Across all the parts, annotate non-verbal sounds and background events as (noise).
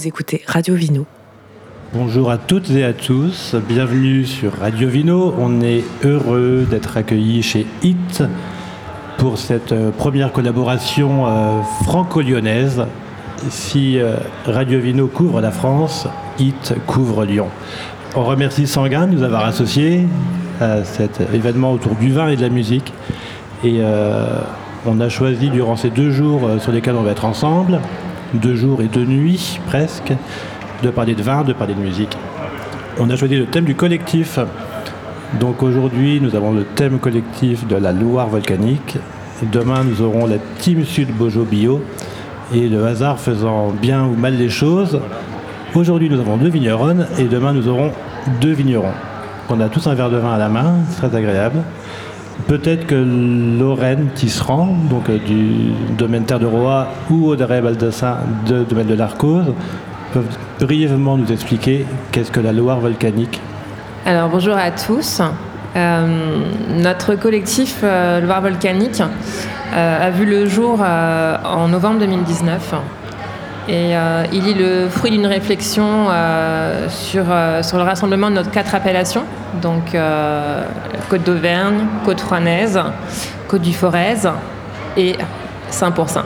vous écoutez Radio Vino. Bonjour à toutes et à tous, bienvenue sur Radio Vino. On est heureux d'être accueillis chez HIT pour cette euh, première collaboration euh, franco-lyonnaise. Si euh, Radio Vino couvre la France, HIT couvre Lyon. On remercie Sanguin de nous avoir associés à cet événement autour du vin et de la musique. Et on a choisi durant ces deux jours sur lesquels on va être ensemble, deux jours et deux nuits presque, de parler de vin, de parler de musique. On a choisi le thème du collectif. Donc aujourd'hui, nous avons le thème collectif de la Loire volcanique. Demain, nous aurons la Team Sud Bojo Bio. Et le hasard faisant bien ou mal les choses, aujourd'hui, nous avons deux vigneronnes et demain, nous aurons deux vignerons. On a tous un verre de vin à la main, très agréable. Peut-être que Lorraine Tisserand, donc euh, du domaine Terre de Roi, ou Audrey Baldassin, de domaine de l'Arcose, peuvent brièvement nous expliquer qu'est-ce que la Loire volcanique Alors bonjour à tous. Euh, notre collectif euh, Loire volcanique a vu le jour en novembre 2019 et il est le fruit d'une réflexion sur, sur le rassemblement de nos quatre appellations, donc Côte d'Auvergne, Côte Rouennaise, Côte du Forez et Saint-Pourçain.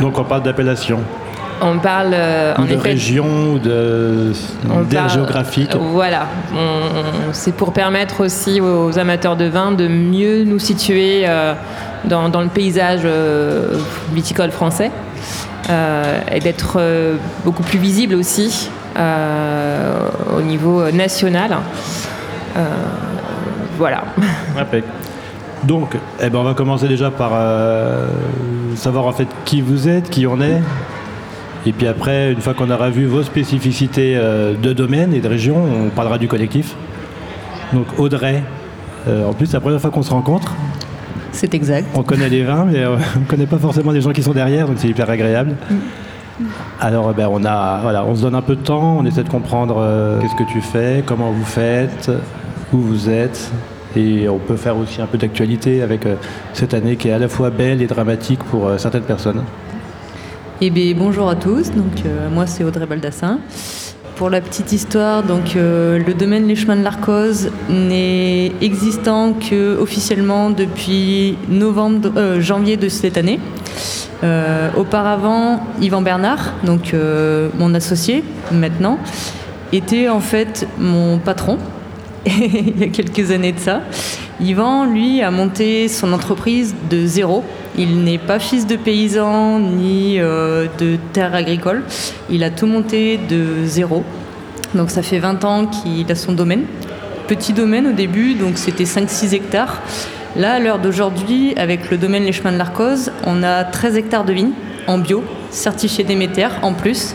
Donc on parle d'appellation on parle euh, en de région ou de d'aire géographique. voilà, c'est pour permettre aussi aux amateurs de vin de mieux nous situer euh, dans, le paysage euh, viticole français et d'être beaucoup plus visible aussi au niveau national. voilà. Donc, eh ben, on va commencer déjà par savoir en fait qui vous êtes, qui on est, et puis après, une fois qu'on aura vu vos spécificités euh, de domaine et de région, on parlera du collectif. Donc Audrey, euh, en plus, c'est la première fois qu'on se rencontre. C'est exact. On connaît les vins, mais euh, (laughs) on ne connaît pas forcément les gens qui sont derrière, donc c'est hyper agréable. Mm. Alors, ben, on, a, voilà, on se donne un peu de temps, on essaie de comprendre qu'est-ce que tu fais, comment vous faites, où vous êtes. Et on peut faire aussi un peu d'actualité avec cette année qui est à la fois belle et dramatique pour certaines personnes. Eh bien, bonjour à tous. Donc, euh, moi, c'est Audrey Baldassin. Pour la petite histoire, donc, euh, le domaine Les Chemins de l'Arcose n'est existant que officiellement depuis novembre, euh, janvier de cette année. auparavant, Yvan Bernard, donc mon associé maintenant, était en fait mon patron (laughs) il y a quelques années de ça. Yvan, lui, a monté son entreprise de zéro. Il n'est pas fils de paysan ni euh, de terre agricole. Il a tout monté de zéro. Donc ça fait 20 ans qu'il a son domaine. Petit domaine au début, donc c'était 5-6 hectares. Là, à l'heure d'aujourd'hui, avec le domaine Les Chemins de l'Arcose, on a 13 hectares de vignes en bio, certifiés Déméter en plus.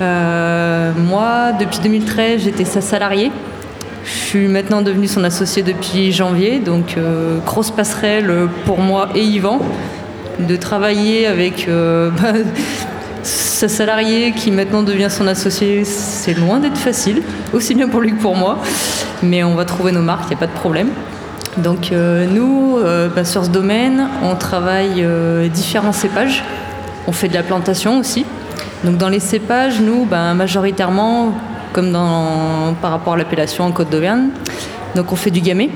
Euh, moi, depuis 2013, j'étais sa salariée. Je suis maintenant devenue son associé depuis janvier, donc euh, grosse passerelle pour moi et Yvan de travailler avec euh, (laughs) bah, sa salariée qui maintenant devient son associé. C'est loin d'être facile, aussi bien pour lui que pour moi, mais on va trouver nos marques, il n'y a pas de problème. Donc euh, nous, bah, sur ce domaine, on travaille différents cépages. On fait de la plantation aussi. Donc dans les cépages, nous, bah, majoritairement, comme par rapport à l'appellation en Côte d'Auvergne. Donc on fait du gamay,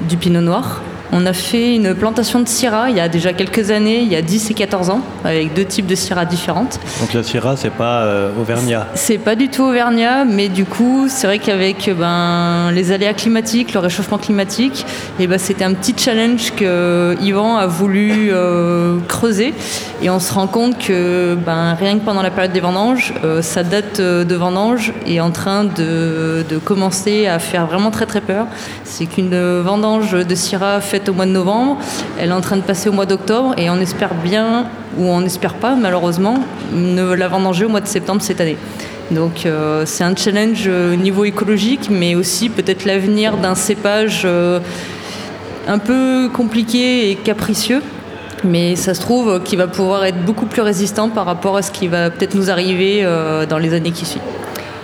du pinot noir, on a fait une plantation de Syrah il y a déjà quelques années, il y a 10 et 14 ans, avec deux types de Syrah différentes. Donc la Syrah, c'est pas euh, Auvergnat C'est pas du tout Auvergnat, mais du coup, c'est vrai qu'avec ben, les aléas climatiques, le réchauffement climatique, et eh ben, c'était un petit challenge que Yvan a voulu euh, creuser. Et on se rend compte que ben, rien que pendant la période des vendanges, euh, sa date de vendange est en train de, de, commencer à faire vraiment très très peur. C'est qu'une vendange de Syrah faite au mois de novembre, elle est en train de passer au mois d'octobre et on espère bien, ou on n'espère pas malheureusement, ne la vendanger au mois de septembre cette année. Donc euh, c'est un challenge au niveau écologique, mais aussi peut-être l'avenir d'un cépage euh, un peu compliqué et capricieux. Mais ça se trouve qu'il va pouvoir être beaucoup plus résistant par rapport à ce qui va peut-être nous arriver euh, dans les années qui suivent.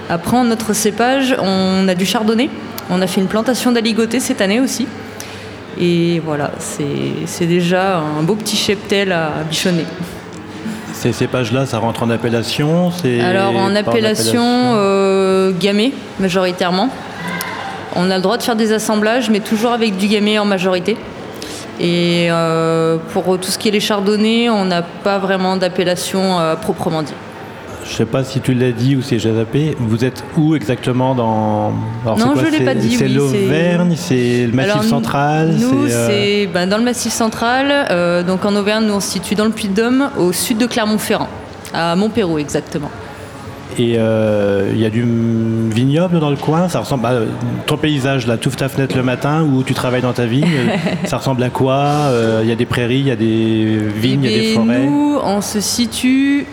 Après, notre cépage, on a du chardonnay. On a fait une plantation d'aligoté cette année aussi. Et voilà, c'est déjà un beau petit cheptel à bichonner. Ces cépages-là, ça rentre en appellation Alors en appellation, euh, gamay, majoritairement. On a le droit de faire des assemblages, mais toujours avec du gamay en majorité. Et euh, pour tout ce qui est les chardonnays, on n'a pas vraiment d'appellation euh, proprement dit. Je ne sais pas si tu l'as dit ou c'est zappé. Vous êtes où exactement dans Non, je ne l'ai pas dit. C'est l'Auvergne, c'est le Massif Central. Nous, euh, c'est ben, dans le Massif Central. donc en Auvergne, nous on se situe dans le Puy-de-Dôme, au sud de Clermont-Ferrand, à Montpérou exactement. Et euh, il y a du vignoble dans le coin. Ça ressemble à ton paysage, là, tu ta fenêtre le matin où tu travailles dans ta vigne. (laughs) ça ressemble à quoi euh, Il y a des prairies, il y a des vignes, il y a des forêts? Nous, on se situe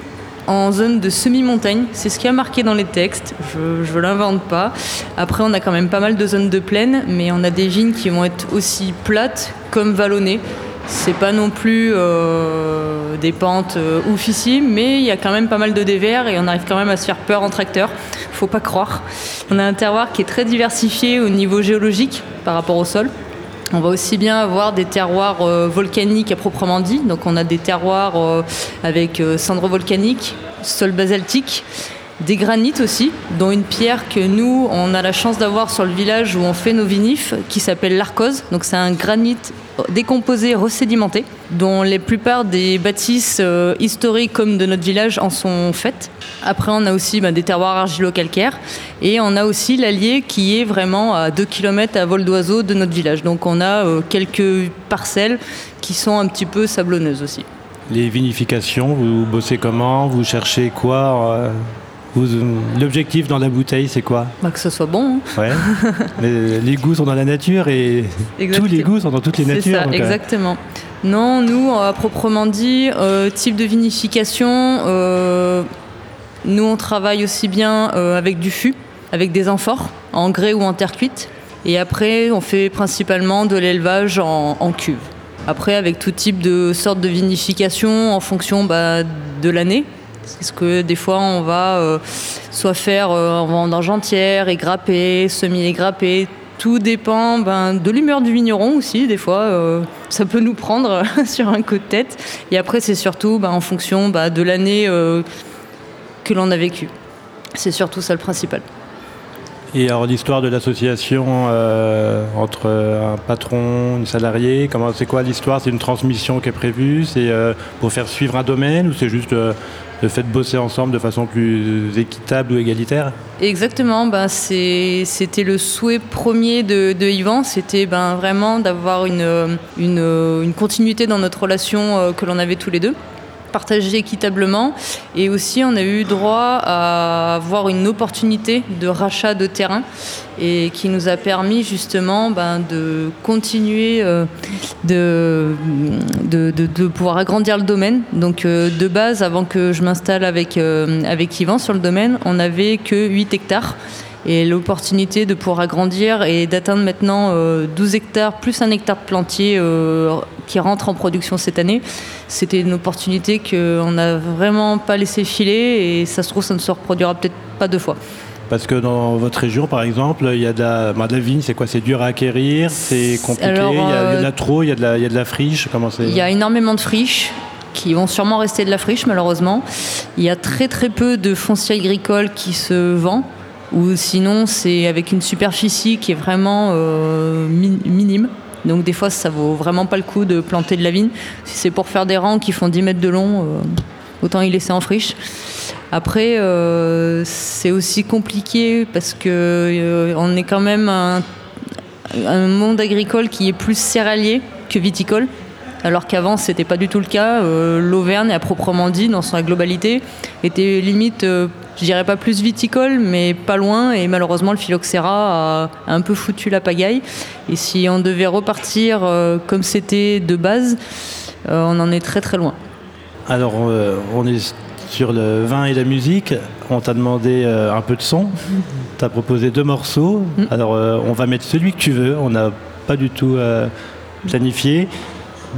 en zone de semi-montagne. C'est ce qui a marqué dans les textes. Je ne l'invente pas. Après, on a quand même pas mal de zones de plaine, mais on a des vignes qui vont être aussi plates comme vallonnées. C'est pas non plus euh, des pentes euh, mais il y a quand même pas mal de dévers et on arrive quand même à se faire peur en tracteur. Faut pas croire. On a un terroir qui est très diversifié au niveau géologique par rapport au sol. On va aussi bien avoir des terroirs euh, volcaniques à proprement dit. Donc on a des terroirs avec cendres volcaniques, sol basaltique, des granites aussi, dont une pierre que nous, on a la chance d'avoir sur le village où on fait nos vinifs, qui s'appelle l'arcose. Donc c'est un granit décomposé, resédimenté, dont les plupart des bâtisses euh, historiques comme de notre village en sont faites. Après, on a aussi bah, des terroirs argilo-calcaires et on a aussi l'Allier qui est vraiment à 2 km à vol d'oiseau de notre village. Donc on a euh, quelques parcelles qui sont un petit peu sablonneuses aussi. Les vinifications, vous bossez comment? Vous cherchez quoi? Euh, L'objectif dans la bouteille, c'est quoi bah, Que ce soit bon. Hein. Ouais. (laughs) Mais les goûts sont dans la nature et tous les goûts sont dans toutes les natures. Ça, euh. exactement. Non, nous, à proprement dit, euh, type de vinification, euh, nous, on travaille aussi bien avec du fût, avec des amphores, en grès ou en terre cuite. Et après, on fait principalement de l'élevage en, cuve. Après, avec tout type de sortes de vinification en fonction bah, de l'année. Parce que des fois, on va euh, soit faire euh, en vendange entière, égrapper, semi-égrapper. Tout dépend ben, de l'humeur du vigneron aussi. Des fois, euh, ça peut nous prendre (laughs) sur un coup de tête. Et après, c'est surtout ben, en fonction ben, de l'année que l'on a vécue. C'est surtout ça le principal. Et alors l'histoire de l'association entre un patron, une salariée, comment c'est quoi l'histoire? C'est une transmission qui est prévue? C'est pour faire suivre un domaine ou c'est juste le fait de bosser ensemble de façon plus équitable ou égalitaire Exactement, ben c'était le souhait premier de, Yvan, c'était ben vraiment d'avoir une, une, une, continuité dans notre relation euh, que l'on avait tous les deux partager équitablement. Et aussi, on a eu droit à avoir une opportunité de rachat de terrain et qui nous a permis justement ben, de continuer euh, de, de, pouvoir agrandir le domaine. Donc euh, de base, avant que je m'installe avec, euh, avec Yvan sur le domaine, on n'avait que 8 hectares et l'opportunité de pouvoir agrandir et d'atteindre maintenant 12 hectares plus un hectare de plantier qui rentre en production cette année. C'était une opportunité qu'on n'a vraiment pas laissé filer et ça se trouve, ça ne se reproduira peut-être pas deux fois. Parce que dans votre région, par exemple, il y a de la, bah, vigne, c'est quoi? C'est dur à acquérir C'est compliqué il, y a, en a trop Il y a de la, il y a de la friche Comment Il y a énormément de friches qui vont sûrement rester de la friche, malheureusement. Il y a très très peu de foncier agricole qui se vend. Ou sinon, c'est avec une superficie qui est vraiment euh, minime. Donc des fois, ça vaut vraiment pas le coup de planter de la vigne. Si c'est pour faire des rangs qui font 10 mètres de long, euh, autant y laisser en friche. Après, euh, c'est aussi compliqué parce que on est quand même un, un, monde agricole qui est plus céréalier que viticole. Alors qu'avant, c'était pas du tout le cas. L'Auvergne, à proprement dit, dans sa globalité, était limite je dirais pas plus viticole, mais pas loin. Et malheureusement, le phylloxéra a un peu foutu la pagaille. Et si on devait repartir euh, comme c'était de base, euh, on en est très très loin. Alors, euh, on est sur le vin et la musique. On t'a demandé un peu de son. (laughs) Tu as proposé deux morceaux. Mm. Alors, on va mettre celui que tu veux. On n'a pas du tout planifié.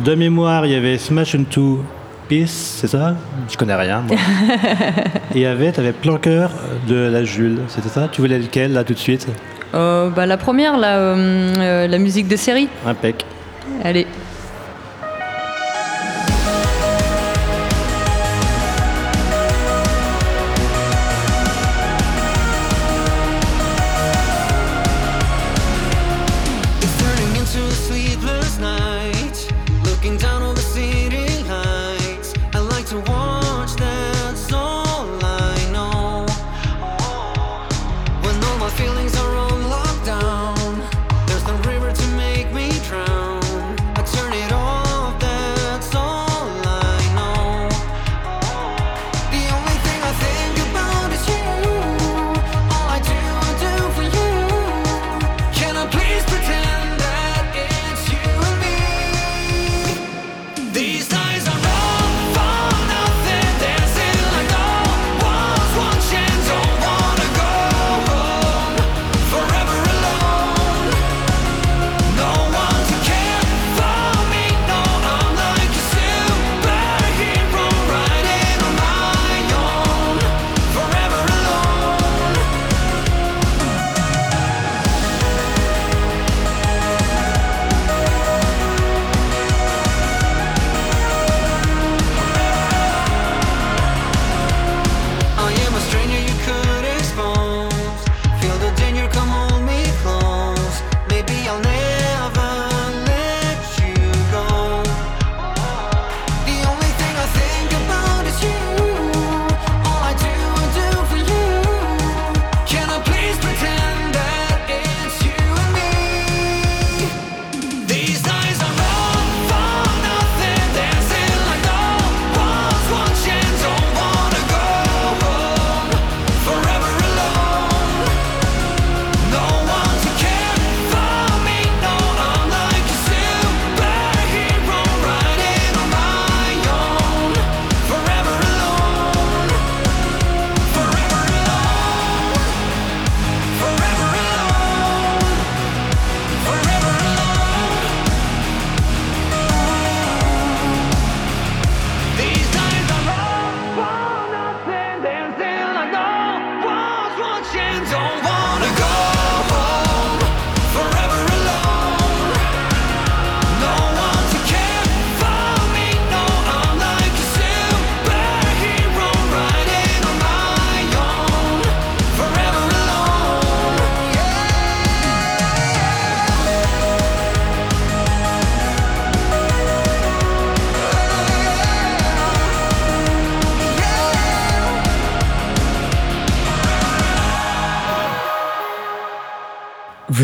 De mémoire, il y avait Smash Into c'est ça Je connais rien. (laughs) et avait, tu avais Planqueur de la Jules, c'était ça Tu voulais lequel là tout de suite? Euh, bah, La première, la, euh, euh, la musique de série. Impec. Allez.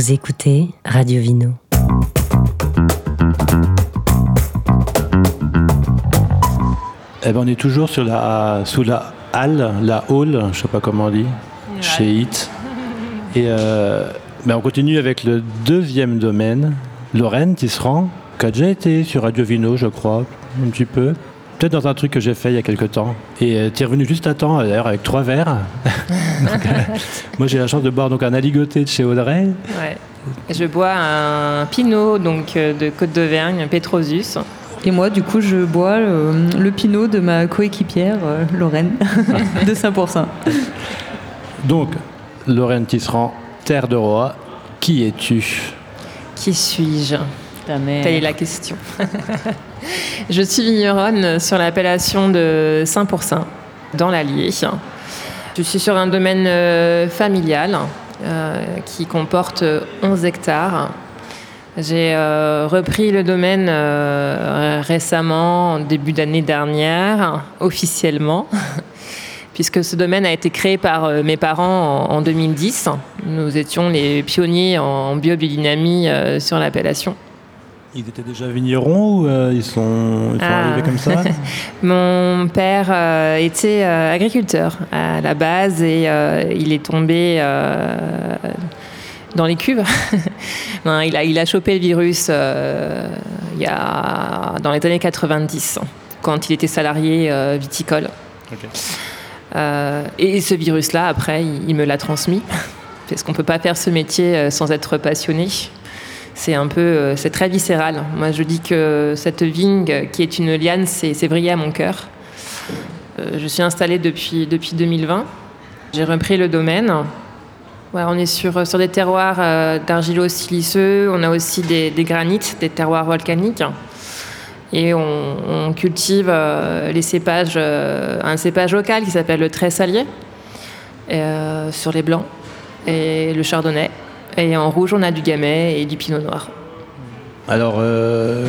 Vous écoutez Radio Vino. Eh ben, on est toujours sur la, sous la halle, la hall, je sais pas comment on dit, chez HIT. Et euh, ben, on continue avec le deuxième domaine, Lorraine Tisserand, qui a déjà été sur Radio Vino, je crois, un petit peu. Peut-être dans un truc que j'ai fait il y a quelques temps. Et euh, tu es revenu juste à temps, d'ailleurs, avec trois verres. (laughs) Donc, euh, moi, j'ai la chance de boire donc, un aligoté de chez Audrey. Ouais. Je bois un Pinot donc, euh, de Côte d'Auvergne, Petrosus. Et moi, du coup, je bois le, le Pinot de ma coéquipière, euh, Lorraine, (laughs) de 5%. Donc, Lorraine Tisserand, Terre de Roi, qui es-tu? Qui suis-je? Ta mère. Telle est la question. (laughs) je suis vigneronne sur l'appellation de Saint-Pourçain, dans l'Allier. Je suis sur un domaine euh, familial euh, qui comporte 11 hectares. J'ai euh, repris le domaine récemment, en début d'année dernière, officiellement, (laughs) puisque ce domaine a été créé par mes parents en, en 2010. Nous étions les pionniers en biobiodynamie euh, sur l'appellation. Ils étaient déjà vignerons ou euh, ils sont, ils sont Ah. arrivés comme ça (laughs) Mon père euh, était euh, agriculteur à la base et il est tombé dans les cuves. (laughs) Non, il, a, il a chopé le virus il y a, dans les années 90, quand il était salarié viticole. Et ce virus-là, après, il, il me l'a transmis. (laughs) Parce qu'on ne peut pas faire ce métier sans être passionné. C'est un peu, euh, c'est très viscéral. Moi, je dis que cette vigne, euh, qui est une liane, c'est brillé à mon cœur. Euh, je suis installée depuis, depuis 2020. J'ai repris le domaine. On est sur, sur des terroirs d'argilo-siliceux. On a aussi des, des granites, des terroirs volcaniques. Et on, cultive les cépages, un cépage local qui s'appelle le tressalier, sur les blancs, et le chardonnay. Et en rouge, on a du gamay et du pinot noir. Alors, euh,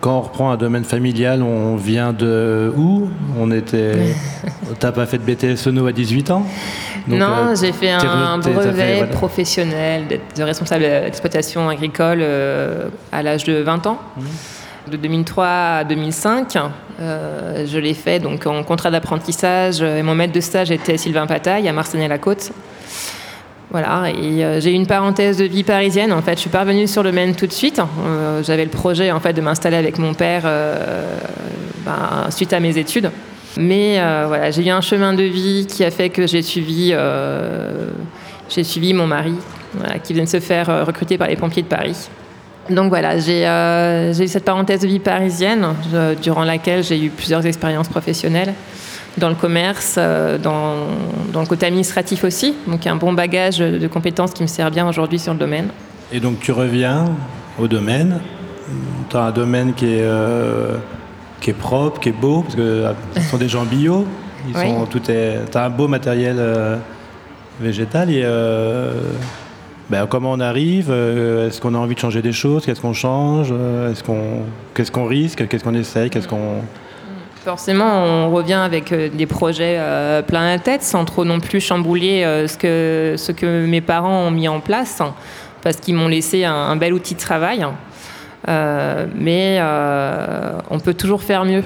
quand on reprend un domaine familial, on vient de où? On était. T'as pas fait de BTS Sono à 18 ans Donc, non, euh, j'ai fait un fait, brevet voilà. professionnel de responsable d'exploitation agricole euh, à l'âge de 20 ans. Mmh. De 2003 à 2005, euh, je l'ai fait donc en contrat d'apprentissage. Et mon maître de stage était Sylvain Pataille à Marseille-la-Côte. Voilà, et euh, j'ai eu une parenthèse de vie parisienne. En fait, je suis pas revenue sur le Maine tout de suite. Euh, J'avais le projet en fait de m'installer avec mon père euh, ben, suite à mes études. Mais voilà, j'ai eu un chemin de vie qui a fait que j'ai suivi, j'ai suivi mon mari, qui vient de se faire recruter par les pompiers de Paris. Donc voilà, j'ai eu cette parenthèse de vie parisienne, durant laquelle j'ai eu plusieurs expériences professionnelles dans le commerce, euh, dans, dans le côté administratif aussi. Donc un bon bagage de compétences qui me sert bien aujourd'hui sur le domaine. Et donc, tu reviens au domaine. Tu as un domaine qui est, euh, qui est propre, qui est beau, parce que euh, ce sont des gens bio. Ils Oui. sont, tout est, tu as un beau matériel euh, végétal. Et euh, ben, comment on arrive euh, Est-ce qu'on a envie de changer des choses Qu'est-ce qu'on change Est-ce qu'on, Qu'est-ce qu'on risque Qu'est-ce qu'on essaye Qu'est-ce qu'on... Forcément, on revient avec euh, des projets euh, plein la tête, sans trop non plus chambouler euh, ce, que, mes parents ont mis en place, hein, parce qu'ils m'ont laissé un, bel outil de travail. Euh, mais on peut toujours faire mieux.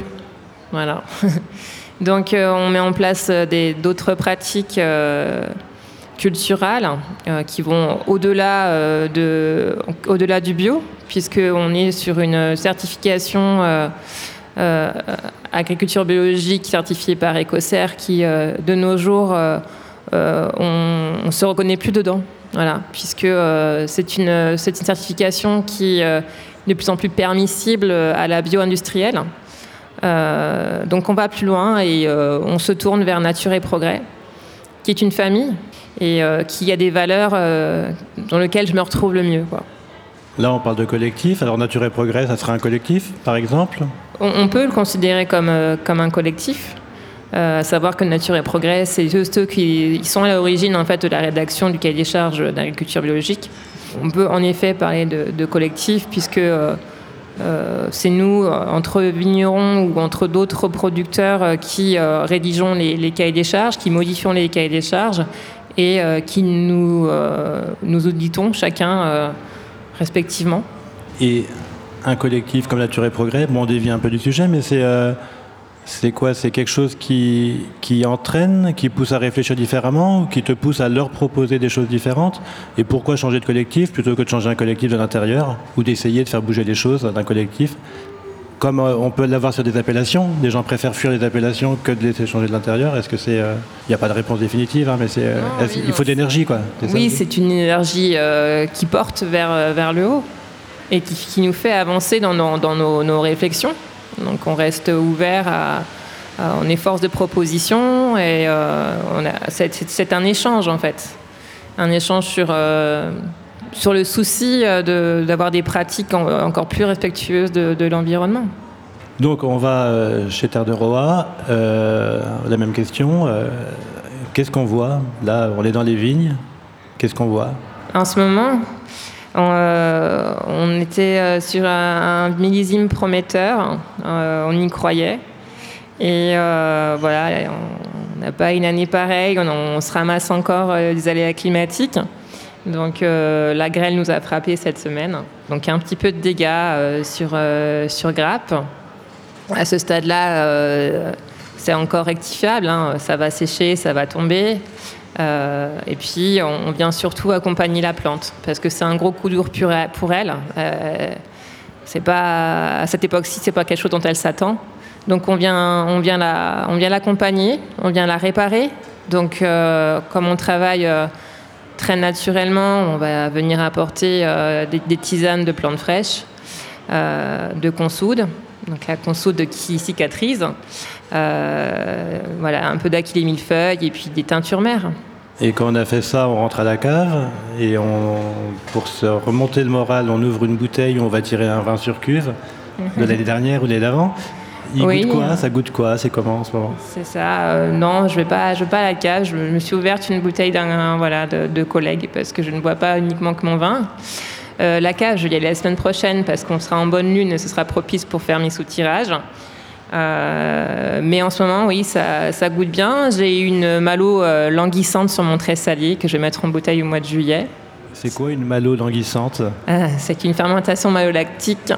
Voilà. (laughs) Donc, on met en place d'autres pratiques culturelles qui vont au-delà de, au-delà du bio, puisqu'on est sur une certification. Euh, agriculture biologique certifiée par Ecocer qui, euh, de nos jours, euh, on ne se reconnaît plus dedans. Voilà, puisque c'est une, c'est une certification qui est de plus en plus permissible à la bio-industrielle. Donc on va plus loin et on se tourne vers Nature et Progrès, qui est une famille et qui a des valeurs dans lesquelles je me retrouve le mieux. Là, on parle de collectif. Alors, Nature et Progrès, ça serait un collectif, par exemple? On, peut le considérer comme, euh, comme un collectif. Euh, à savoir que Nature et Progrès, c'est eux ceux qui sont à l'origine en fait, de la rédaction du cahier des charges d'agriculture biologique. On peut en effet parler de, collectif puisque euh, euh, c'est nous, entre vignerons ou entre d'autres producteurs, qui rédigeons les, les cahiers des charges, qui modifions les cahiers des charges et qui nous, nous auditons chacun respectivement. Un collectif comme Nature et Progrès, bon, on dévie un peu du sujet, mais c'est c'est quoi? C'est quelque chose qui, qui entraîne, qui pousse à réfléchir différemment, qui te pousse à leur proposer des choses différentes? Et pourquoi changer de collectif plutôt que de changer un collectif de l'intérieur ou d'essayer de faire bouger les choses d'un collectif? Comme euh, on peut l'avoir sur des appellations, des gens préfèrent fuir les appellations que de laisser changer de l'intérieur. Est-ce que c'est. Il euh, n'y a pas de réponse définitive, hein, mais c'est. Euh, il faut d'énergie, quoi? Oui, c'est une énergie qui porte vers, vers le haut et qui, qui nous fait avancer dans nos, dans nos, nos réflexions. Donc on reste ouvert à, on est force de proposition et euh, c'est un échange en fait, un échange sur euh, sur le souci euh, d'avoir des pratiques encore plus respectueuses de, l'environnement. Donc on va chez Terre de Roa, la même question. Qu'est-ce qu'on voit? Là, on est dans les vignes. Qu'est-ce qu'on voit? En ce moment, euh, on, était euh, sur un, millésime prometteur, euh, on y croyait. Et voilà, on n'a pas une année pareille, on, se ramasse encore des aléas climatiques. Donc la grêle nous a frappé cette semaine. Donc un petit peu de dégâts sur, sur grappe. À ce stade-là, c'est encore rectifiable, hein. ça va sécher, ça va tomber. Euh, et puis, on, vient surtout accompagner la plante parce que c'est un gros coup dur pour elle. Euh, pas à cette époque-ci, c'est pas quelque chose dont elle s'attend. Donc, on vient, on vient la, on l'accompagner, on vient la réparer. Donc, euh, comme on travaille très naturellement, on va venir apporter des, tisanes de plantes fraîches, de consoude, donc la consoude qui cicatrise. Euh, voilà, un peu d'aquilé millefeuille et puis des teintures mères. Et quand on a fait ça, on rentre à la cave et on, pour se remonter le moral, on ouvre une bouteille on va tirer un vin sur cuve de l'année dernière ou l'année d'avant. Il goûte quoi? Ça goûte quoi? C'est comment en ce moment? C'est ça. Euh, non, je vais pas, je vais pas à la cave. Je me suis ouverte une bouteille d'un voilà de, de collègues parce que je ne bois pas uniquement que mon vin. Euh, la cave, je vais y aller la semaine prochaine parce qu'on sera en bonne lune et ce sera propice pour faire mes sous-tirages. Euh, mais en ce moment, oui, ça, ça goûte bien. J'ai une malo euh, languissante sur mon trait salier que je vais mettre en bouteille au mois de juillet. C'est quoi une malo languissante? Ah, C'est une fermentation malolactique.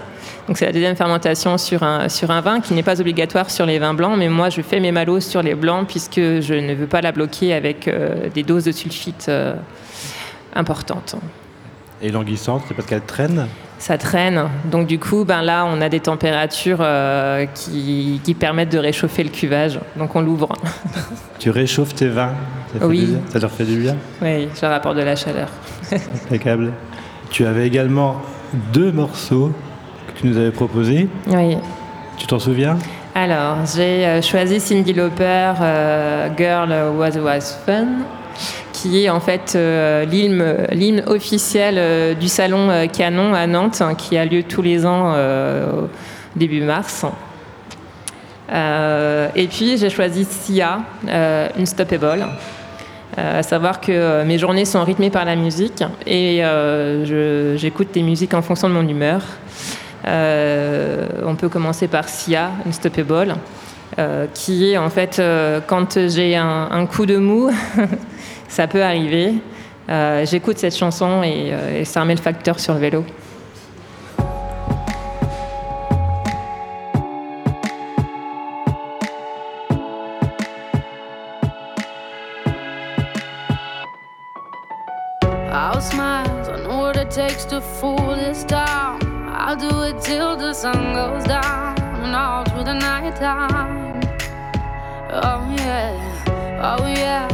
Donc c'est la deuxième fermentation sur un, sur un vin qui n'est pas obligatoire sur les vins blancs, mais moi je fais mes malos sur les blancs puisque je ne veux pas la bloquer avec euh, des doses de sulfite importantes. Et languissante, c'est parce qu'elle traîne? Ça traîne. Donc du coup, ben là, on a des températures euh, qui, permettent de réchauffer le cuvage. Donc on l'ouvre. (laughs) Tu réchauffes tes vins? Ça Oui. Ça leur fait du bien? Oui, ça rapporte de la chaleur. Impeccable. Tu avais également deux morceaux que tu nous avais proposés. Oui. Tu t'en souviens? Alors, j'ai euh, choisi Cindy Lauper, euh, Girl Was Was Fun qui est en fait euh, l'hymne officiel euh, du salon euh, Canon à Nantes, hein, qui a lieu tous les ans début mars. et puis j'ai choisi Sia, Unstoppable. à savoir que mes journées sont rythmées par la musique et j'écoute des musiques en fonction de mon humeur. on peut commencer par Sia, Unstoppable, qui est en fait quand j'ai un, coup de mou, (laughs) ça peut arriver. Euh, j'écoute cette chanson euh, et, ça remet le facteur sur le vélo. I'll smile, I know what it takes to fool this town. I'll do it till the sun goes down and all through the night time. Oh yeah, oh yeah.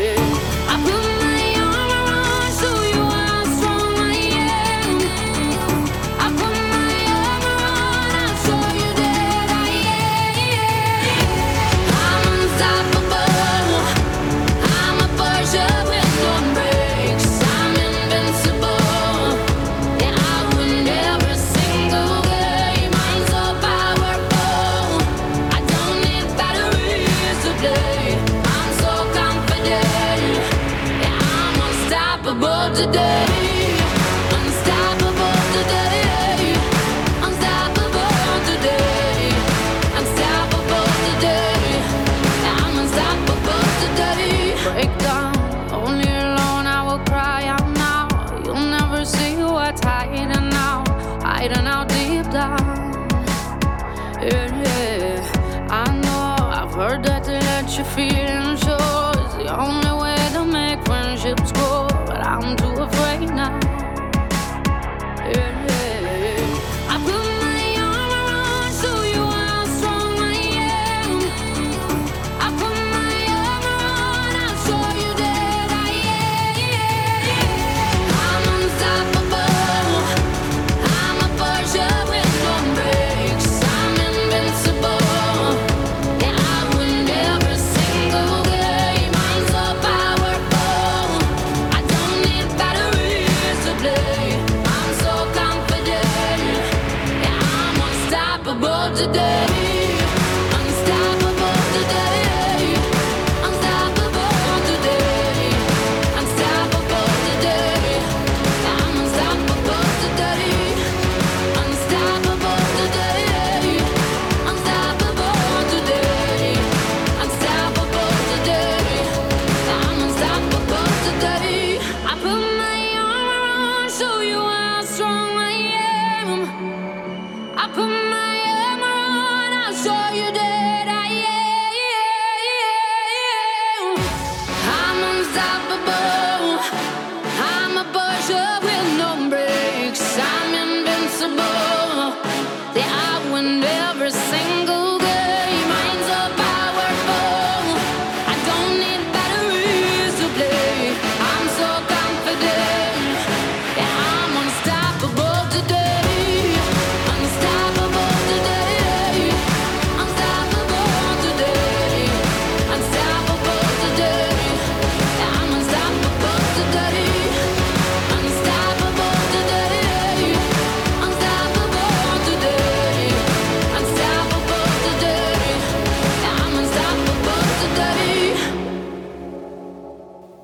today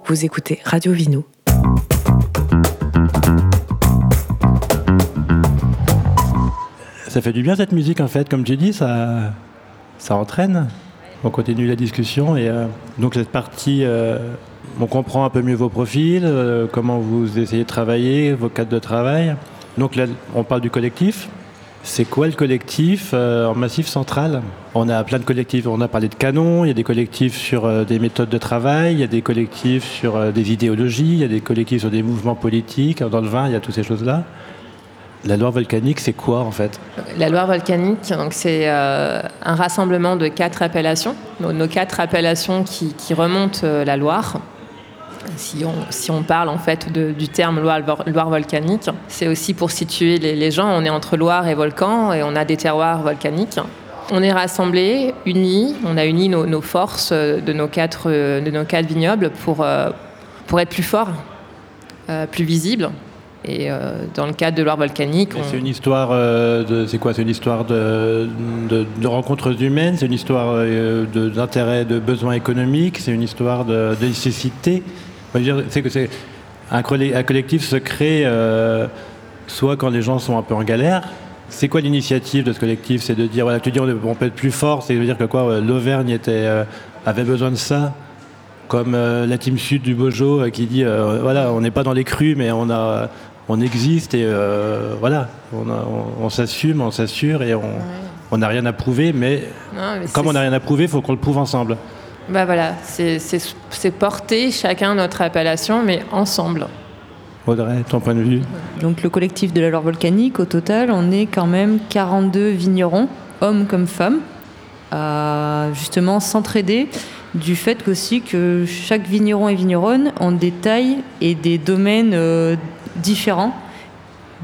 Vous écoutez Radio Vino. Ça fait du bien cette musique en fait, comme tu dis, ça, ça entraîne. On continue la discussion et euh, donc cette partie, euh, on comprend un peu mieux vos profils, euh, comment vous essayez de travailler, vos cadres de travail. Donc là, on parle du collectif. C'est quoi le collectif en Massif Central On a plein de collectifs. On a parlé de canon, il y a des collectifs sur des méthodes de travail, il y a des collectifs sur des idéologies, il y a des collectifs sur des mouvements politiques. Dans le vin, il y a toutes ces choses-là. La Loire volcanique, c'est quoi en fait? La Loire volcanique, c'est euh, un rassemblement de quatre appellations, nos, quatre appellations qui, remontent euh, la Loire. Si on, si on, parle en fait de, du terme Loire, Loire volcanique, c'est aussi pour situer les, les, gens. On est entre Loire et volcan et on a des terroirs volcaniques. On est rassemblés, unis, on a uni nos, nos forces de nos quatre, de nos quatre vignobles pour, euh, pour être plus forts, euh, plus visibles. Et euh, dans le cadre de Loire volcanique, on... c'est une histoire de c'est quoi? C'est une histoire de, de, de rencontres humaines? C'est une histoire d'intérêt, de, besoins économiques? C'est une histoire de nécessité? C'est que c'est un, collectif se crée euh, soit quand les gens sont un peu en galère. C'est quoi l'initiative de ce collectif? C'est de dire voilà, tu dis on peut être plus fort. C'est de dire que quoi l'Auvergne était avait besoin de ça comme euh, la team sud du Bojo euh, qui dit euh, voilà on n'est pas dans les crues mais on a on existe et euh, voilà on, a, on, on s'assume on s'assure et on n'a rien à prouver mais, non, mais comme on n'a rien à prouver il faut qu'on le prouve ensemble bah voilà c'est porter chacun notre appellation mais ensemble Audrey, ton point de vue? Donc le collectif de la Loire volcanique, au total, on est quand même 42 vignerons, hommes comme femmes, à justement s'entraider du fait qu'aussi que chaque vigneron et vigneronne ont des tailles et des domaines euh, différents.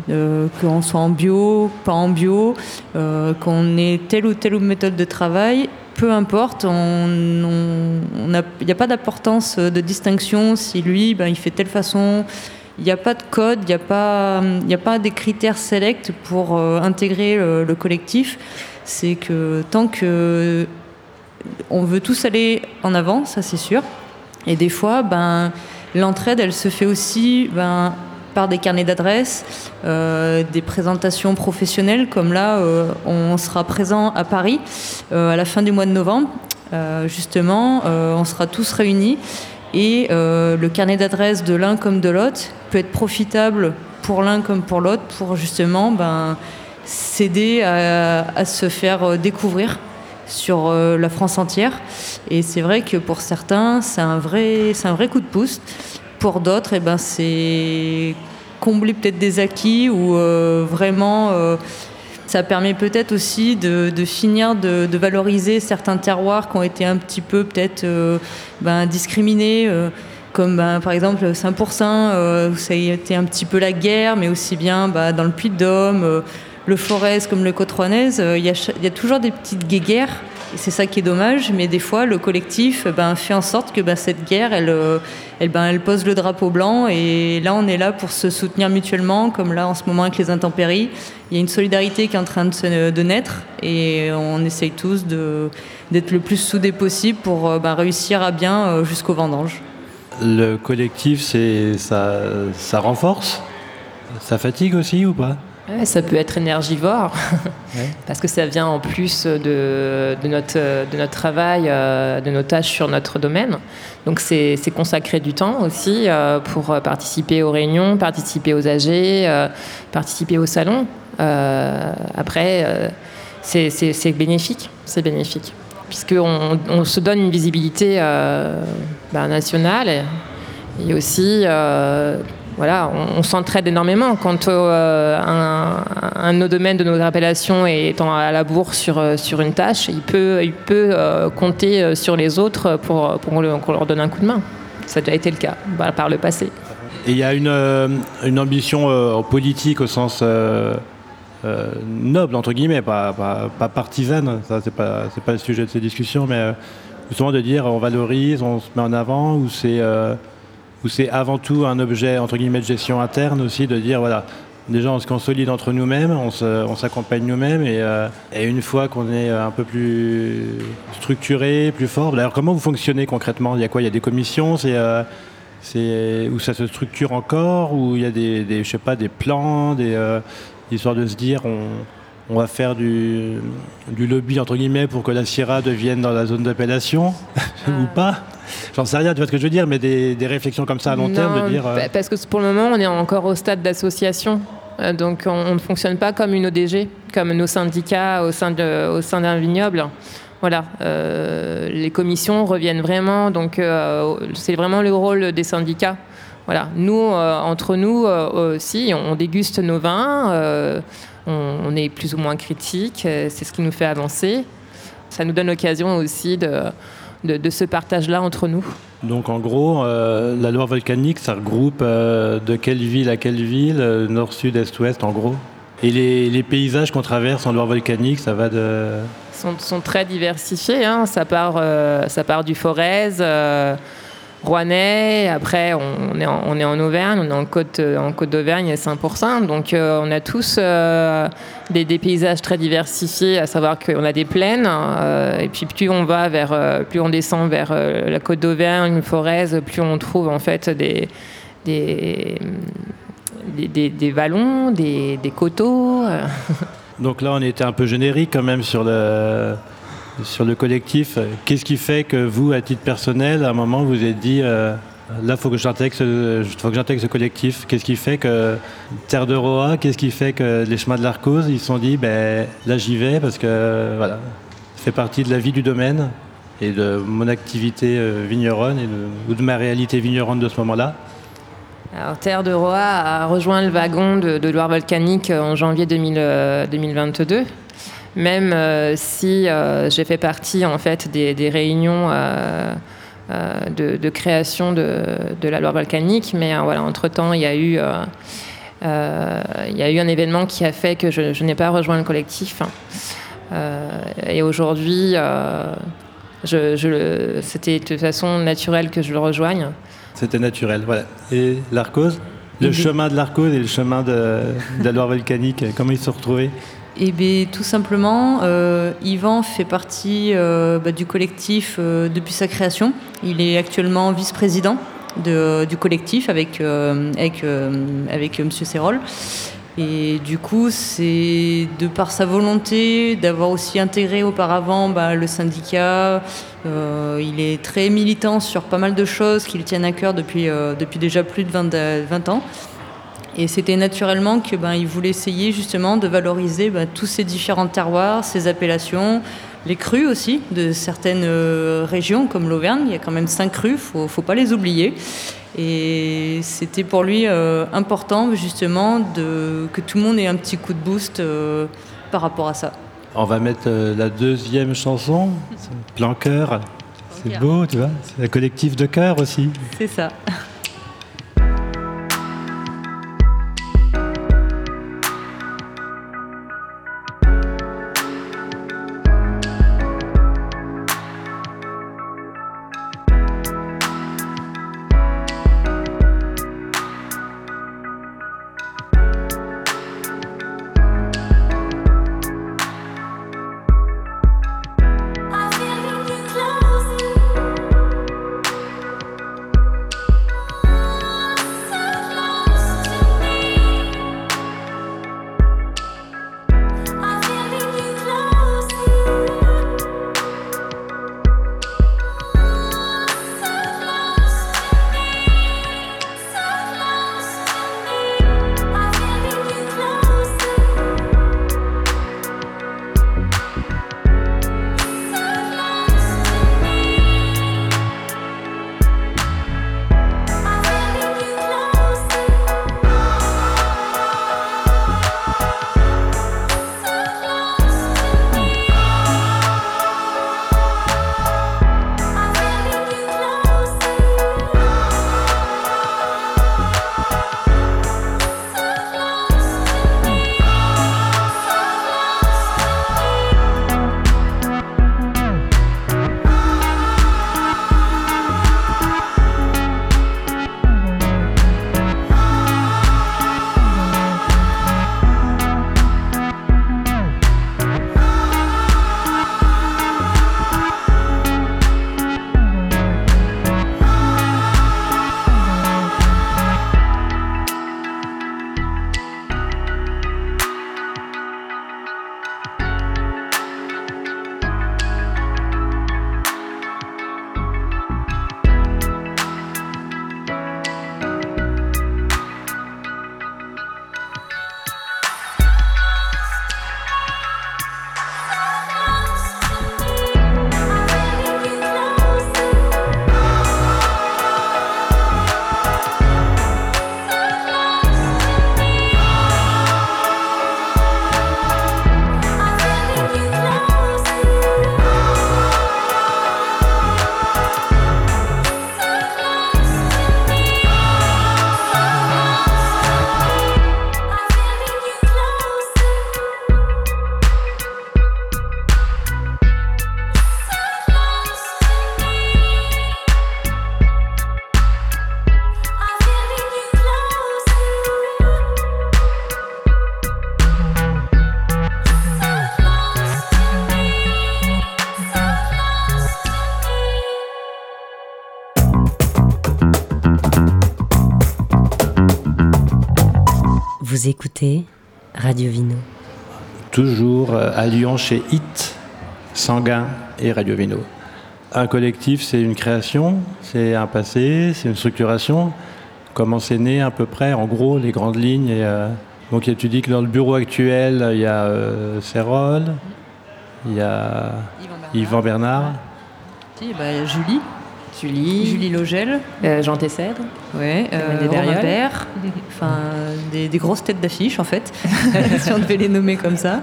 Euh, qu'on soit en bio, pas en bio, euh, qu'on ait telle ou telle méthode de travail, peu importe, il n'y a pas d'importance de distinction si lui, ben, il fait telle façon, il n'y a pas de code, il n'y a, pas, a pas des critères sélects pour euh, intégrer le, le collectif. C'est que tant que on veut tous aller en avant, ça c'est sûr. Et des fois, ben, l'entraide, elle se fait aussi ben, par des carnets d'adresses, euh, des présentations professionnelles, comme là, euh, on sera présent à Paris euh, à la fin du mois de novembre. Justement, on sera tous réunis et le carnet d'adresses de l'un comme de l'autre peut être profitable pour l'un comme pour l'autre pour justement ben, s'aider à, à se faire découvrir sur la France entière. Et c'est vrai que pour certains, c'est un c'est un vrai coup de pouce. Pour d'autres, eh ben, c'est combler peut-être des acquis ou euh, vraiment. Euh, ça permet peut-être aussi de, finir de, valoriser certains terroirs qui ont été un petit peu peut-être euh, ben, discriminés. Comme ben, par exemple Saint-Pourçain, euh, où ça a été un petit peu la guerre, mais aussi bien ben, dans le Puy-de-Dôme, le Forez comme le Côte-Rouennaise, il y, y, a toujours des petites guéguerres c'est ça qui est dommage, mais des fois, le collectif ben, fait en sorte que ben, cette guerre, elle, elle, ben, elle pose le drapeau blanc. Et là, on est là pour se soutenir mutuellement, comme là en ce moment avec les intempéries. Il y a une solidarité qui est en train de, naître et on essaye tous d'être le plus soudés possible pour ben, réussir à bien jusqu'au vendange. Le collectif, ça, ça renforce? Ça fatigue aussi ou pas? Ça peut être énergivore, (laughs) parce que ça vient en plus de, de, notre, de notre travail, euh, de nos tâches sur notre domaine. Donc c'est consacrer du temps aussi euh, pour participer aux réunions, participer aux AG, euh, participer au salon. après, c'est bénéfique, c'est bénéfique, puisqu'on on se donne une visibilité ben, nationale et aussi voilà, on, s'entraide énormément. Quand euh, un, de nos domaines, de nos appellations est à la bourre sur, euh, sur une tâche, il peut, il peut euh, compter sur les autres pour, pour qu'on leur donne un coup de main. Ça a déjà été le cas bah, par le passé. Il y a une, ambition politique au sens noble, entre guillemets, pas, pas, partisane, ça c'est pas, pas le sujet de ces discussions, mais justement de dire on valorise, on se met en avant, ou c'est où c'est avant tout un objet entre guillemets de gestion interne aussi, de dire voilà, déjà on se consolide entre nous-mêmes, on s'accompagne nous-mêmes euh, et, une fois qu'on est un peu plus structuré, plus fort, d'ailleurs comment vous fonctionnez concrètement? Il y a quoi? Il y a des commissions? C'est euh, où ça se structure encore? Ou il y a des, je sais pas, des plans, des euh, histoires de se dire on, on va faire du, du, lobby entre guillemets pour que la Sierra devienne dans la zone d'appellation (laughs) ou pas J'en sais rien, tu vois ce que je veux dire, mais des, réflexions comme ça à long terme, de dire. Euh, parce que pour le moment, on est encore au stade d'association. Euh, donc on, ne fonctionne pas comme une ODG, comme nos syndicats au sein d'un vignoble. Voilà, euh, les commissions reviennent vraiment, donc c'est vraiment le rôle des syndicats. Voilà, nous, entre nous aussi, on, déguste nos vins, on, on, est plus ou moins critique, c'est ce qui nous fait avancer. Ça nous donne l'occasion aussi de, de, ce partage-là entre nous. Donc en gros, euh, la Loire volcanique, ça regroupe euh, de quelle ville à quelle ville, euh, nord, sud, est, ouest en gros? Et les, paysages qu'on traverse en Loire volcanique, ça va de... Sont, sont très diversifiés, hein. ça, part, ça part du Forez Rouennais. Après, on est, en, Auvergne, on est en Côte, en Côte d'Auvergne, 5%. Donc, euh, on a tous euh, des, paysages très diversifiés, à savoir qu'on a des plaines. Euh, et puis, plus on va vers, plus on descend vers la Côte d'Auvergne, Forez, plus on trouve en fait des, des, des, des vallons, des, coteaux. Donc là, on était un peu générique quand même sur le sur le collectif. Qu'est-ce qui fait que vous, à titre personnel, à un moment, vous êtes dit euh, là, faut que j'intègre ce, faut que j'intègre ce collectif Qu'est-ce qui fait que Terre de Roa, qu'est-ce qui fait que les chemins de l'Arcose, ils se sont dit ben, là, j'y vais parce que voilà, ça fait partie de la vie du domaine et de mon activité euh, vigneronne et ou de ma réalité vigneronne de ce moment-là alors, Terre de Roa a rejoint le wagon de, Loire Volcanique en janvier 2022 même euh, si euh, j'ai fait partie en fait des, réunions euh, de, création de, la loi volcanique, mais voilà, entre temps il y a eu il y a eu un événement qui a fait que je, n'ai pas rejoint le collectif. et aujourd'hui, je, c'était de toute façon naturel que je le rejoigne. C'était naturel, voilà. Et l'Arcose? Le chemin de l'Arcose et le chemin de, de la Loire volcanique, comment ils se sont retrouvés? Eh bien, tout simplement, euh, Yvan fait partie euh, bah, du collectif euh, depuis sa création. Il est actuellement vice-président du collectif avec, avec, avec M. Serrol. Et du coup, c'est de par sa volonté d'avoir aussi intégré auparavant bah, le syndicat. il est très militant sur pas mal de choses qui lui tiennent à cœur depuis, depuis déjà plus de 20, 20 ans. Et c'était naturellement que ben, il voulait essayer justement de valoriser ben, tous ces différents terroirs, ces appellations, les crues aussi de certaines euh, régions comme l'Auvergne. Il y a quand même cinq crues, faut, faut pas les oublier. Et c'était pour lui euh, important justement de, que tout le monde ait un petit coup de boost euh, par rapport à ça. On va mettre la deuxième chanson, (laughs) Plan Cœur. C'est beau, tu vois. C'est un collectif de cœur aussi. C'est ça. Écoutez Radio Vino. Toujours euh, à Lyon chez HIT, Sanguin et Radio Vino. Un collectif, c'est une création, c'est un passé, c'est une structuration. Comment c'est né à peu près, en gros, les grandes lignes. Et, euh, donc tu dis que dans le bureau actuel, il y a euh, Cérol, il y a Yvan Bernard. Si, bah, Julie. Julie, Julie Logel. euh, Jean Tessèdre. Ouais, euh, Romain. Enfin, des, des grosses têtes d'affiche, en fait, (laughs) si on devait les nommer comme ça.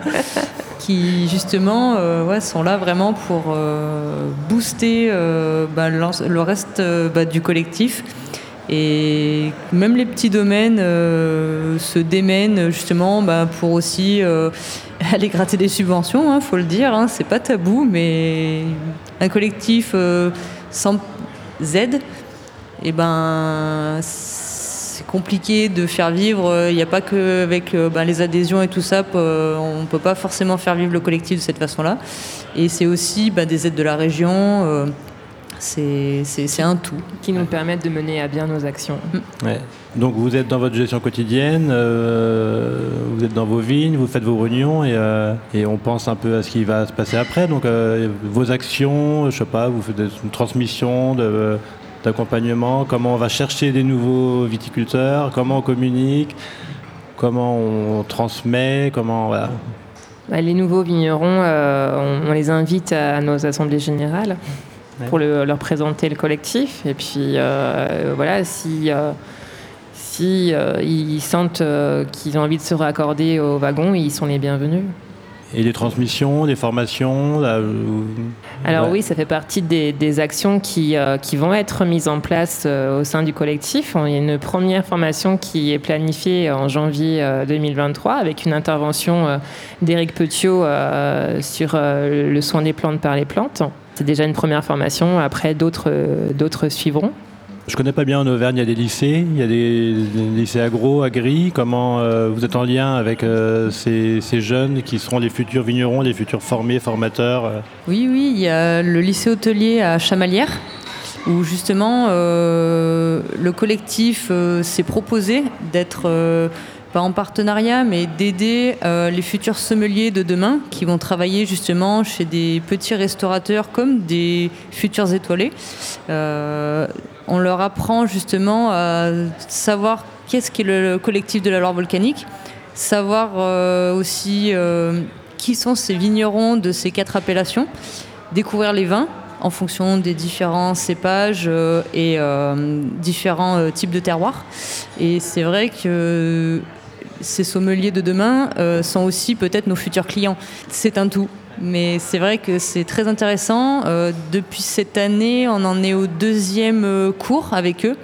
Qui, justement, euh, ouais, sont là vraiment pour euh, booster bah, le reste bah, du collectif. Et même les petits domaines se démènent justement bah, pour aussi (laughs) aller gratter des subventions, il faut le dire, hein, c'est pas tabou, mais un collectif euh, sans Z, et ben c'est compliqué de faire vivre. Il n'y a pas que avec euh, ben, les adhésions et tout ça, peu- on peut pas forcément faire vivre le collectif de cette façon-là. Et c'est aussi ben, des aides de la région. C'est un tout. qui nous permettent de mener à bien nos actions. Ouais. Donc vous êtes dans votre gestion quotidienne, euh, vous êtes dans vos vignes, vous faites vos réunions et, euh, et on pense un peu à ce qui va se passer après. Donc euh, vos actions, je sais pas, vous faites une transmission de- d'accompagnement, comment on va chercher des nouveaux viticulteurs, comment on communique, comment on transmet, comment voilà. Bah, les nouveaux vignerons, euh, on, on les invite à nos assemblées générales Ouais. pour le- leur présenter le collectif. Et puis euh, voilà, si, euh, si euh, ils sentent euh, qu'ils ont envie de se raccorder au wagon, ils sont les bienvenus. Et les transmissions, les formations. là, Alors Ouais. oui, ça fait partie des, des actions qui, euh, qui vont être mises en place euh, au sein du collectif. Il y a une première formation qui est planifiée en janvier euh, 2023 avec une intervention euh, d'Éric Petiot euh, sur euh, le soin des plantes par les plantes. C'est déjà une première formation. Après, d'autres euh, d'autres suivront. Je connais pas bien en Auvergne, il y a des lycées, il y a des, des lycées agro, agri. Comment euh, vous êtes en lien avec euh, ces, ces jeunes qui seront les futurs vignerons, les futurs formés, formateurs euh? Oui, oui, il y a le lycée hôtelier à Chamalières, où justement euh, le collectif euh, s'est proposé d'être, euh, pas en partenariat, mais d'aider euh, les futurs sommeliers de demain qui vont travailler justement chez des petits restaurateurs comme des futurs étoilés. Euh, on leur apprend justement à savoir qu'est-ce qu'est le collectif de la Loire volcanique, savoir euh, aussi qui sont ces vignerons de ces quatre appellations, découvrir les vins en fonction des différents cépages et différents types de terroirs. Et c'est vrai que ces sommeliers de demain euh, sont aussi peut-être nos futurs clients. C'est un tout. Mais c'est vrai que c'est très intéressant. Euh, depuis cette année, on en est au deuxième euh, cours avec eux.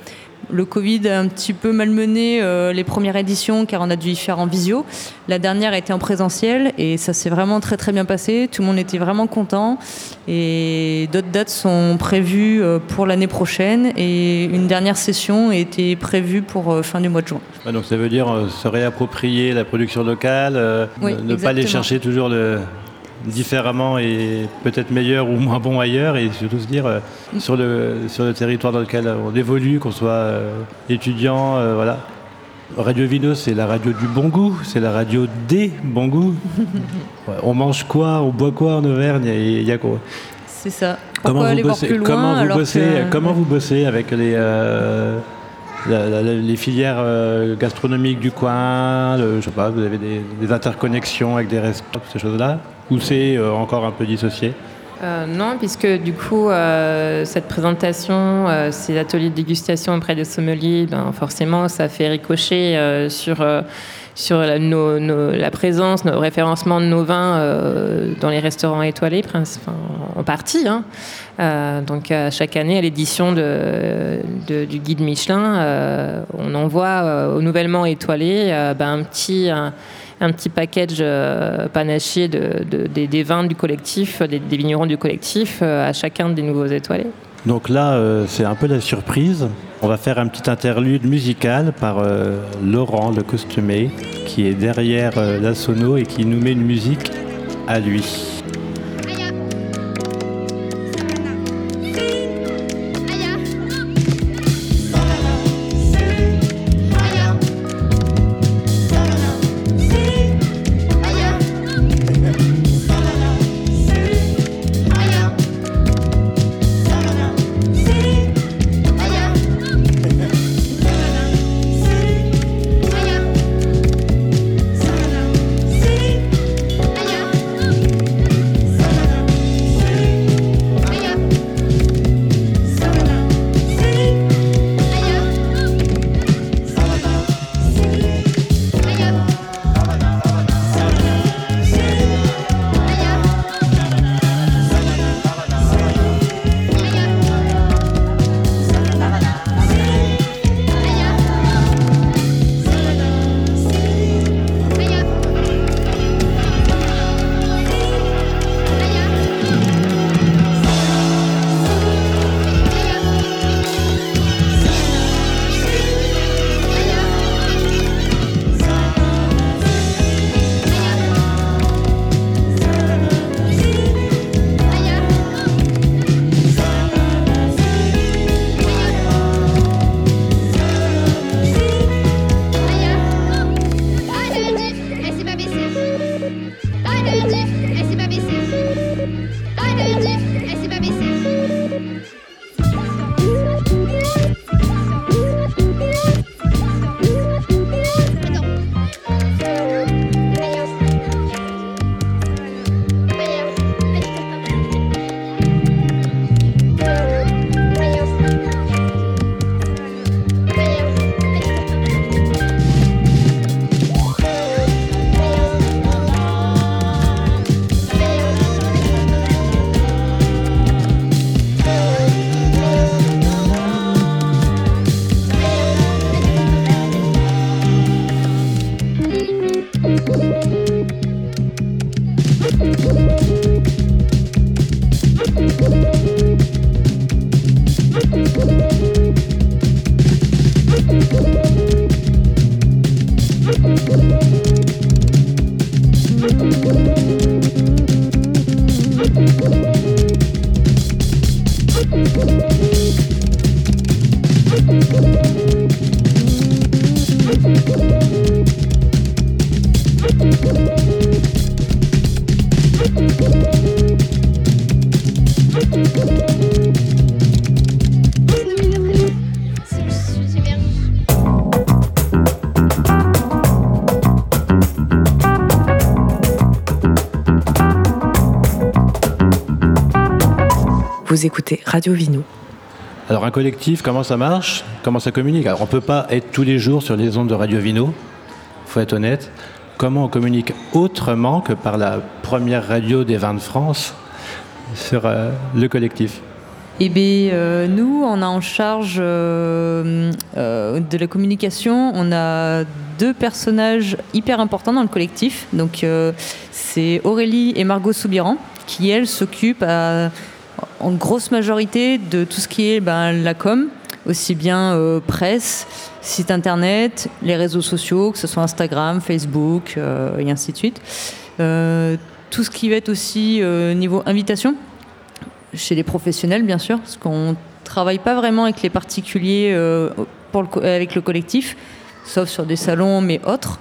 Le Covid a un petit peu malmené euh, les premières éditions car on a dû y faire en visio. La dernière a été en présentiel et ça s'est vraiment très très bien passé. Tout le monde était vraiment content et d'autres dates sont prévues euh, pour l'année prochaine et une dernière session était prévue pour euh, fin du mois de juin. Ouais, Donc ça veut dire se réapproprier la production locale, Oui, ne, pas aller chercher toujours le différemment et peut-être meilleur ou moins bon ailleurs et surtout se dire euh, sur, le, sur le territoire dans lequel on évolue, qu'on soit euh, étudiant, euh, voilà. Radio Vino, c'est la radio du bon goût, c'est la radio des bons goûts. (laughs) Ouais, on mange quoi, on boit quoi en Auvergne et il y a quoi C'est ça. Comment vous aller voir bossez, plus loin comment vous bossez, que- comment vous bossez avec les, les filières euh, gastronomiques du coin le- Je sais pas, vous avez des, interconnexions avec des restaurants, ces choses-là Ou c'est euh, encore un peu dissocié? Euh, non, puisque du coup, cette présentation, ces ateliers de dégustation auprès des sommeliers, ben, forcément, ça fait ricocher sur, sur la, la présence, le référencement de nos vins euh, dans les restaurants étoilés, en partie. hein. Euh, donc, à chaque année, à l'édition du guide Michelin, euh, on envoie euh, aux nouvellement étoilés euh, ben, un petit. un- petit package euh, panaché de, de- des, vins du collectif, des, vignerons du collectif euh, à chacun des nouveaux étoilés. Donc là, euh, c'est un peu la surprise. On va faire un petit interlude musical par euh, Laurent, le costumé, qui est derrière euh, la sono et qui nous met une musique à lui. Vous écoutez Radio Vino. Alors un collectif, comment ça marche? Comment ça communique? Alors on ne peut pas être tous les jours sur les ondes de Radio Vino, faut être honnête. Comment on communique autrement que par la première radio des vins de France sur euh, le collectif? Eh bien, euh, nous, on a en charge euh, euh, de la communication, on a deux personnages hyper importants dans le collectif. Donc, euh, c'est Aurélie et Margot Soubiran, qui, elles, s'occupent à- en grosse majorité de tout ce qui est ben, la com, aussi bien euh, presse, site internet, les réseaux sociaux, que ce soit Instagram, Facebook euh, et ainsi de suite. Euh, tout ce qui va être aussi niveau invitation, chez les professionnels bien sûr, parce qu'on travaille pas vraiment avec les particuliers pour avec le collectif, sauf sur des salons mais autres.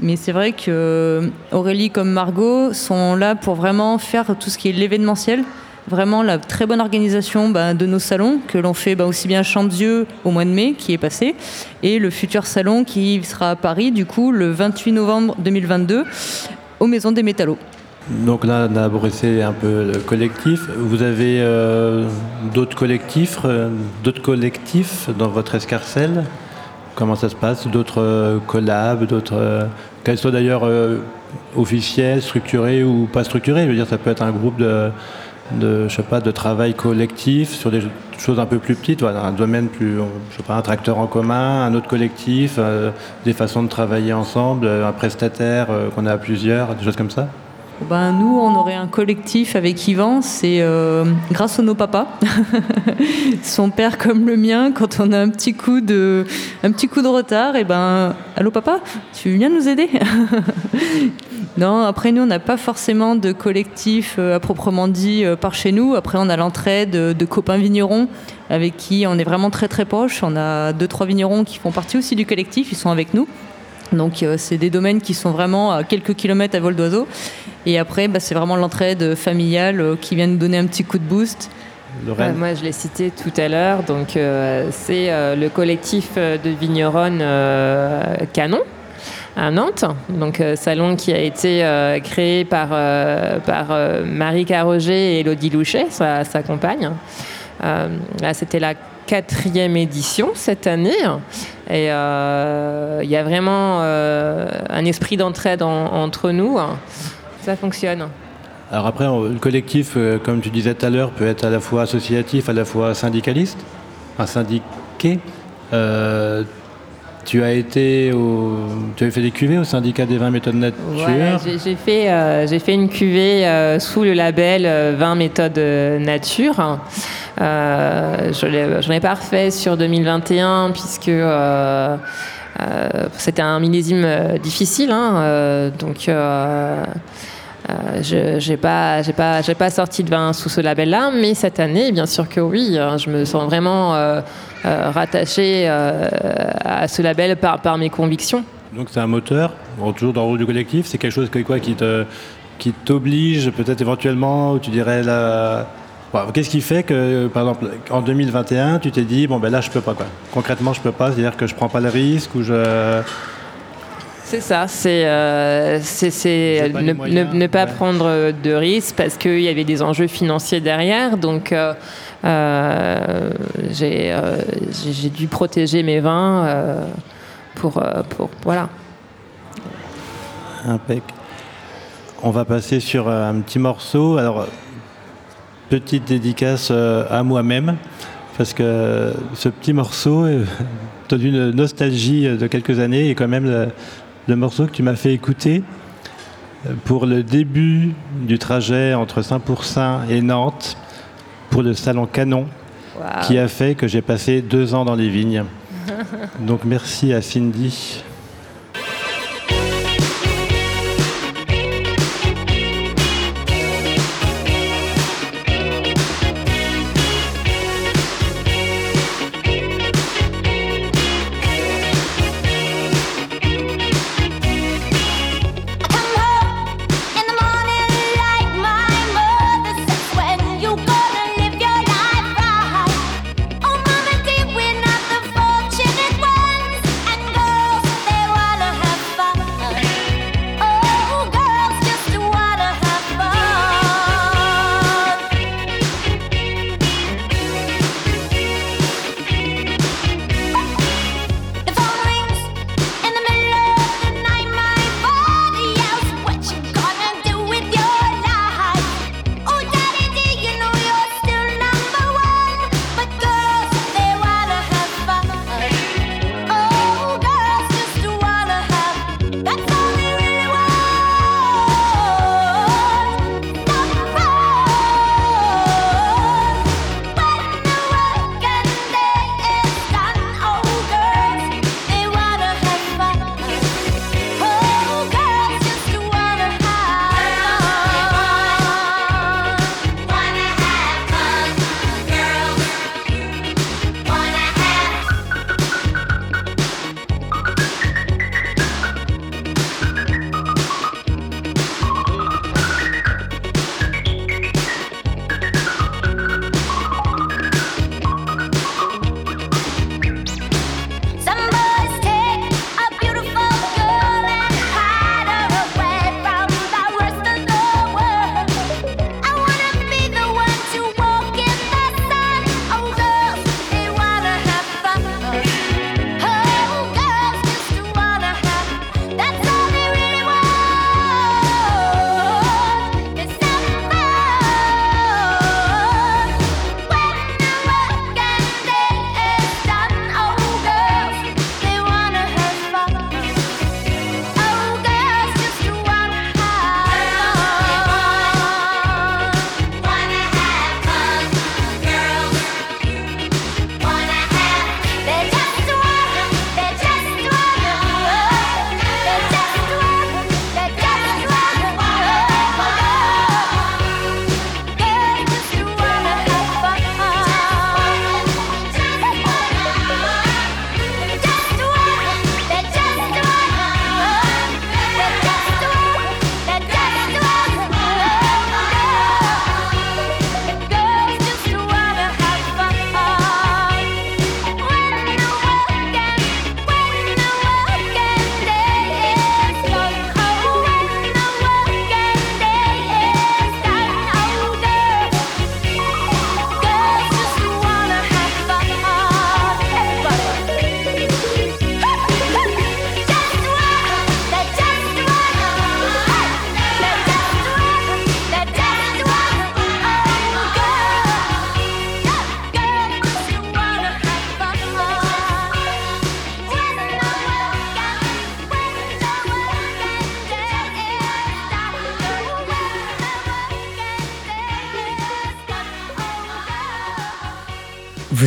Mais c'est vrai que Aurélie comme Margot sont là pour vraiment faire tout ce qui est l'événementiel, vraiment la très bonne organisation bah, de nos salons que l'on fait bah, aussi bien à Champieux au mois de mai qui est passé et le futur salon qui sera à Paris du coup le 28 novembre 2022 aux Maisons des Métallos. Donc là, on a abordé un peu le collectif. Vous avez euh, d'autres collectifs, euh, d'autres collectifs dans votre escarcelle? Comment ça se passe? D'autres euh, collabs, d'autres qu'elles soient d'ailleurs officielles, structurées ou pas structurées? Je veux dire, ça peut être un groupe de, de je sais pas, de travail collectif sur des choses un peu plus petites, un domaine plus, je sais pas, un tracteur en commun, un autre collectif, euh, des façons de travailler ensemble, euh, un prestataire euh, qu'on a à plusieurs, des choses comme ça? Ben, nous, on aurait un collectif avec Yvan, c'est grâce à nos papas. (laughs) Son père comme le mien, quand on a un petit coup de, un petit coup de retard, et ben, allô papa, tu viens nous aider? (laughs) Non, après nous, on n'a pas forcément de collectif euh, à proprement dit euh, par chez nous. Après, on a l'entraide de, de copains vignerons avec qui on est vraiment très très proches. On a deux trois vignerons qui font partie aussi du collectif, ils sont avec nous. Donc euh, c'est des domaines qui sont vraiment à quelques kilomètres à vol d'oiseau. Et après, bah, c'est vraiment l'entraide familiale euh, qui vient nous donner un petit coup de boost. Ouais, moi, je l'ai cité tout à l'heure. Donc, euh, c'est euh, le collectif euh, de vigneronnes euh, Canon à Nantes. Donc, euh, salon qui a été euh, créé par, euh, par Marie Carroger et Elodie Louchet, sa, compagne. Là, c'était la quatrième édition cette année. Et il y a vraiment un esprit d'entraide en- entre nous. Ça fonctionne. Alors après, le collectif, comme tu disais tout à l'heure, peut être à la fois associatif, à la fois syndicaliste, un syndiqué. Tu as été tu avais fait des cuvées au syndicat des vins méthodes nature. Voilà, j'ai fait, euh, j'ai fait une cuvée euh, sous le label euh, 20 méthodes euh, nature. Euh, je J'en ai pas refait sur 2021 puisque c'était un millésime difficile. hein, donc euh, je n'ai pas, pas, pas sorti de vin sous ce label-là, mais cette année, bien sûr que oui, hein, je me sens vraiment euh, rattachée euh, à ce label par, par mes convictions. Donc c'est un moteur, toujours dans le rôle du collectif. C'est quelque chose que, quoi, qui te, qui t'oblige peut-être éventuellement, ou tu dirais. Bon, Qu'est-ce qui fait que, par exemple, en 2021, tu t'es dit bon ben là je peux pas quoi. Concrètement, je peux pas, c'est-à-dire que je prends pas le risque ou je. C'est ça, c'est euh, ne, ne- ne pas ouais. prendre de risques parce qu'il y avait des enjeux financiers derrière. Donc, euh, j'ai euh, j'ai- dû protéger mes vins euh, pour, euh. Voilà. On va passer sur euh, un petit morceau. Alors, petite dédicace euh, à moi-même, parce que ce petit morceau euh, (laughs) donne une nostalgie euh, de quelques années et quand même le, le morceau que tu m'as fait écouter euh, pour le début du trajet entre Saint-Pourçain et Nantes pour le salon Canon qui a fait que j'ai passé deux ans dans les vignes. (laughs) Donc merci à Cindy.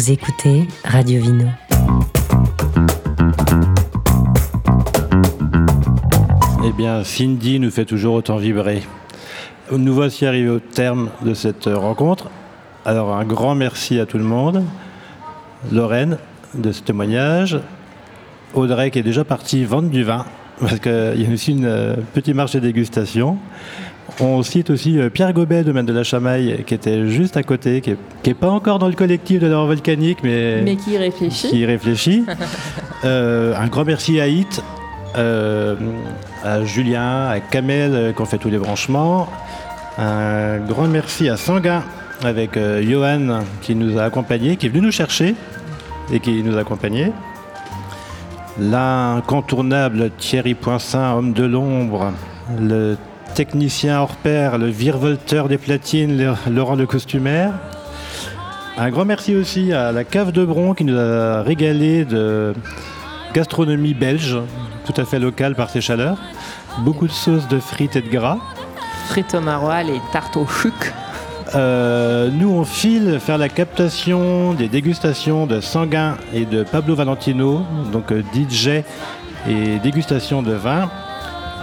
Écoutez Radio Vino. Eh bien, Cindy nous fait toujours autant vibrer. Nous voici arrivés au terme de cette rencontre. Alors, un grand merci à tout le monde. Lorraine, de ce témoignage. Audrey, qui est déjà partie vendre du vin, parce qu'il y a aussi une euh, petite marche de dégustation. On cite aussi euh, Pierre Gobet, domaine de la Chamaille, qui était juste à côté, qui n'est pas encore dans le collectif de l'or volcanique, mais, Mais qui réfléchit. qui y réfléchit. (laughs) Euh, un grand merci à Hit, euh, à Julien, à Kamel euh, qui ont fait tous les branchements. Un grand merci à Sanguin avec euh, Johan qui nous a accompagnés, qui est venu nous chercher et qui nous a accompagnés. L'incontournable Thierry Poinçin, homme de l'ombre, le technicien hors pair, le virevolteur des platines, Laurent le costumaire. Un grand merci aussi à la cave de Bron qui nous a régalé de gastronomie belge, tout à fait locale par ses chaleurs. Beaucoup de sauces de frites et de gras. Frites au maroilles et tarte au chuc. Euh, nous, on file faire la captation des dégustations de Sanguin et de Pablo Valentino, donc euh, DJ et dégustation de vin.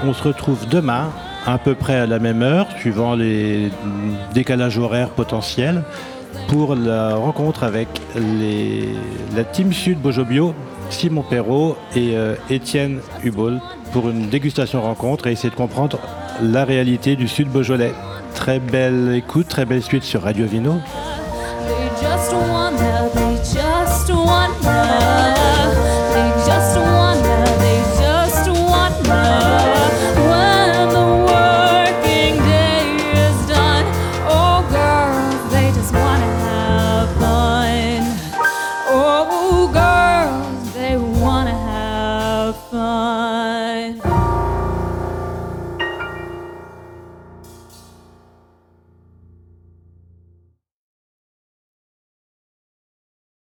On se retrouve demain, à peu près à la même heure, suivant les décalages horaires potentiels, pour la rencontre avec la Team Sud Bojobio, Simon Perrault et euh, Étienne Hubol, pour une dégustation rencontre et essayer de comprendre la réalité du Sud Beaujolais. Très belle écoute, très belle suite sur Radio Vino.